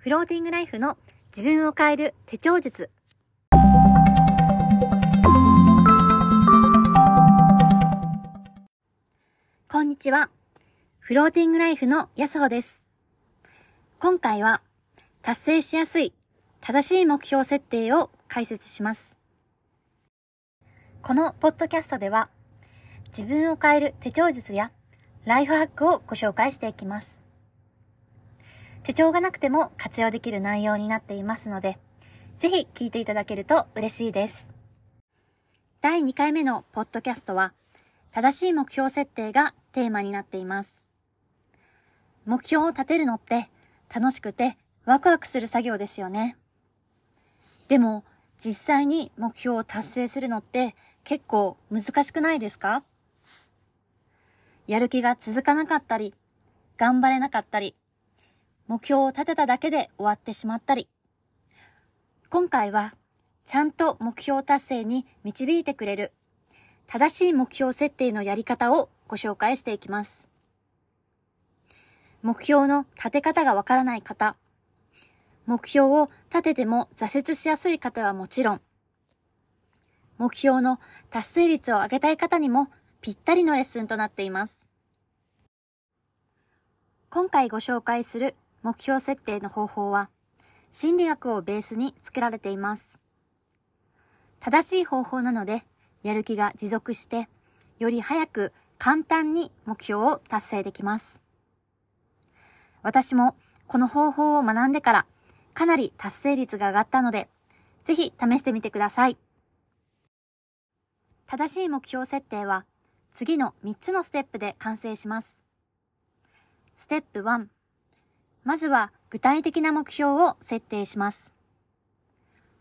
フローティングライフの自分を変える手帳術。こんにちは。フローティングライフの安穂です。今回は達成しやすい正しい目標設定を解説します。このポッドキャストでは自分を変える手帳術やライフハックをご紹介していきます。手帳がなくても活用できる内容になっていますので、ぜひ聞いていただけると嬉しいです。第2回目のポッドキャストは、正しい目標設定がテーマになっています。目標を立てるのって楽しくてワクワクする作業ですよね。でも、実際に目標を達成するのって結構難しくないですか？やる気が続かなかったり、頑張れなかったり、目標を立てただけで終わってしまったり。今回は、ちゃんと目標達成に導いてくれる、正しい目標設定のやり方をご紹介していきます。目標の立て方がわからない方、目標を立てても挫折しやすい方はもちろん、目標の達成率を上げたい方にもぴったりのレッスンとなっています。今回ご紹介する目標設定の方法は、心理学をベースに作られています。正しい方法なので、やる気が持続して、より早く簡単に目標を達成できます。私もこの方法を学んでから、かなり達成率が上がったので、ぜひ試してみてください。正しい目標設定は、次の3つのステップで完成します。ステップ1、まずは具体的な目標を設定します。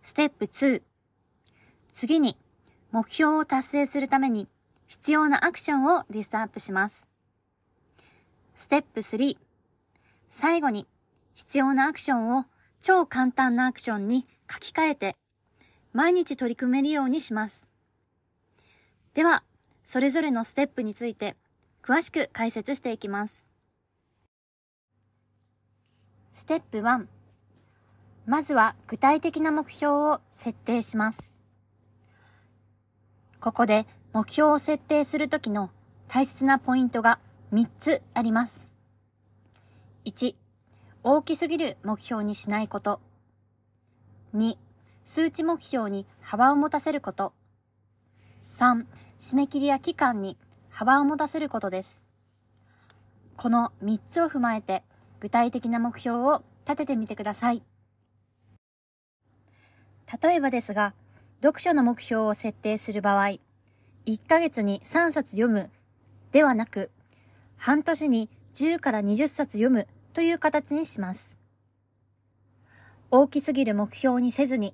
ステップ2、次に目標を達成するために必要なアクションをリストアップします。ステップ3、最後に必要なアクションを超簡単なアクションに書き換えて毎日取り組めるようにします。では、それぞれのステップについて詳しく解説していきます。ステップ1まずは具体的な目標を設定します。ここで目標を設定するときの大切なポイントが3つあります。1、大きすぎる目標にしないこと。2、数値目標に幅を持たせること。3、締め切りや期間に幅を持たせることです。この3つを踏まえて具体的な目標を立ててみてください。例えばですが、読書の目標を設定する場合、1ヶ月に3冊読むではなく、半年に10から20冊読むという形にします。大きすぎる目標にせずに、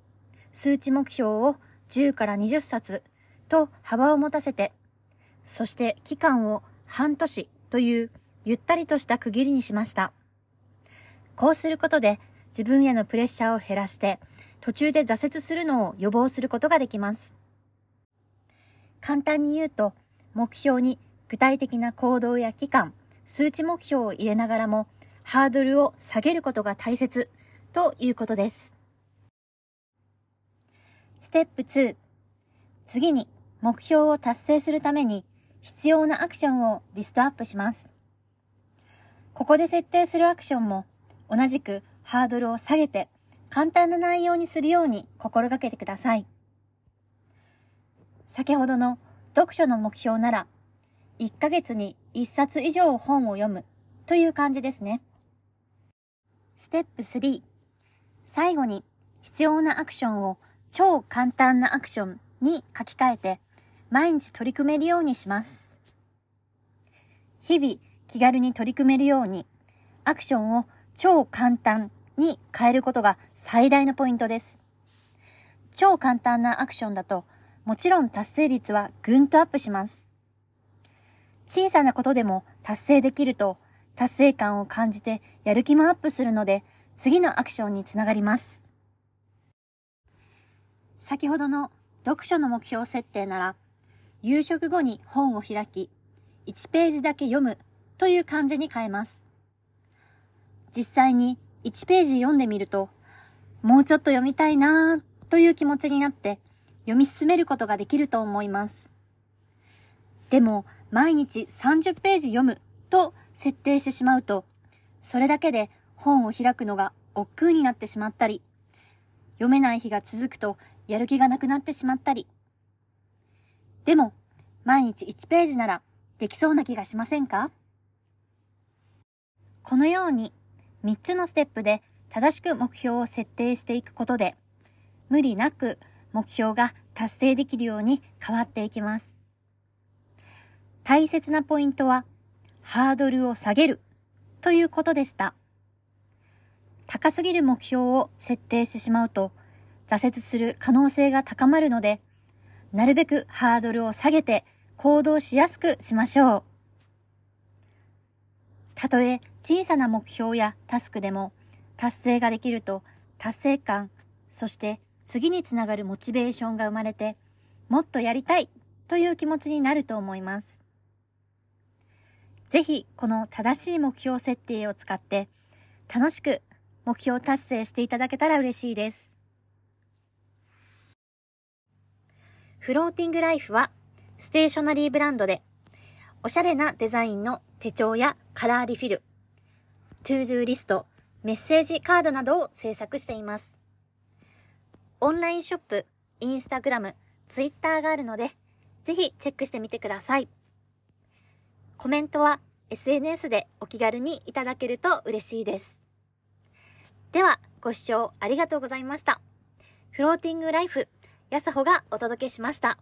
数値目標を10から20冊と幅を持たせて、そして期間を半年というゆったりとした区切りにしました。こうすることで自分へのプレッシャーを減らして途中で挫折するのを予防することができます。簡単に言うと目標に具体的な行動や期間、数値目標を入れながらもハードルを下げることが大切ということです。ステップ2次に目標を達成するために必要なアクションをリストアップします。ここで設定するアクションも同じくハードルを下げて簡単な内容にするように心がけてください。先ほどの読書の目標なら、1ヶ月に1冊以上本を読むという感じですね。ステップ3、最後に必要なアクションを超簡単なアクションに書き換えて毎日取り組めるようにします。日々気軽に取り組めるようにアクションを超簡単に変えることが最大のポイントです。超簡単なアクションだと、もちろん達成率はぐんとアップします。小さなことでも達成できると、達成感を感じてやる気もアップするので、次のアクションにつながります。先ほどの読書の目標設定なら、夕食後に本を開き、1ページだけ読むという感じに変えます。実際に1ページ読んでみると、もうちょっと読みたいなぁという気持ちになって読み進めることができると思います。でも、毎日30ページ読むと設定してしまうと、それだけで本を開くのが億劫になってしまったり、読めない日が続くとやる気がなくなってしまったり。でも、毎日1ページならできそうな気がしませんか？このように3つのステップで正しく目標を設定していくことで、無理なく目標が達成できるように変わっていきます。大切なポイントは、ハードルを下げるということでした。高すぎる目標を設定してしまうと、挫折する可能性が高まるので、なるべくハードルを下げて行動しやすくしましょう。たとえ小さな目標やタスクでも達成ができると達成感、そして次につながるモチベーションが生まれて、もっとやりたいという気持ちになると思います。ぜひこの正しい目標設定を使って楽しく目標達成していただけたら嬉しいです。フローティングライフはステーショナリーブランドでおしゃれなデザインの手帳やカラーリフィル、 To Do リスト、メッセージカードなどを制作しています。オンラインショップ、インスタグラム、ツイッターがあるので、ぜひチェックしてみてください。コメントは SNS でお気軽にいただけると嬉しいです。では、ご視聴ありがとうございました。フローティングライフ、やさほがお届けしました。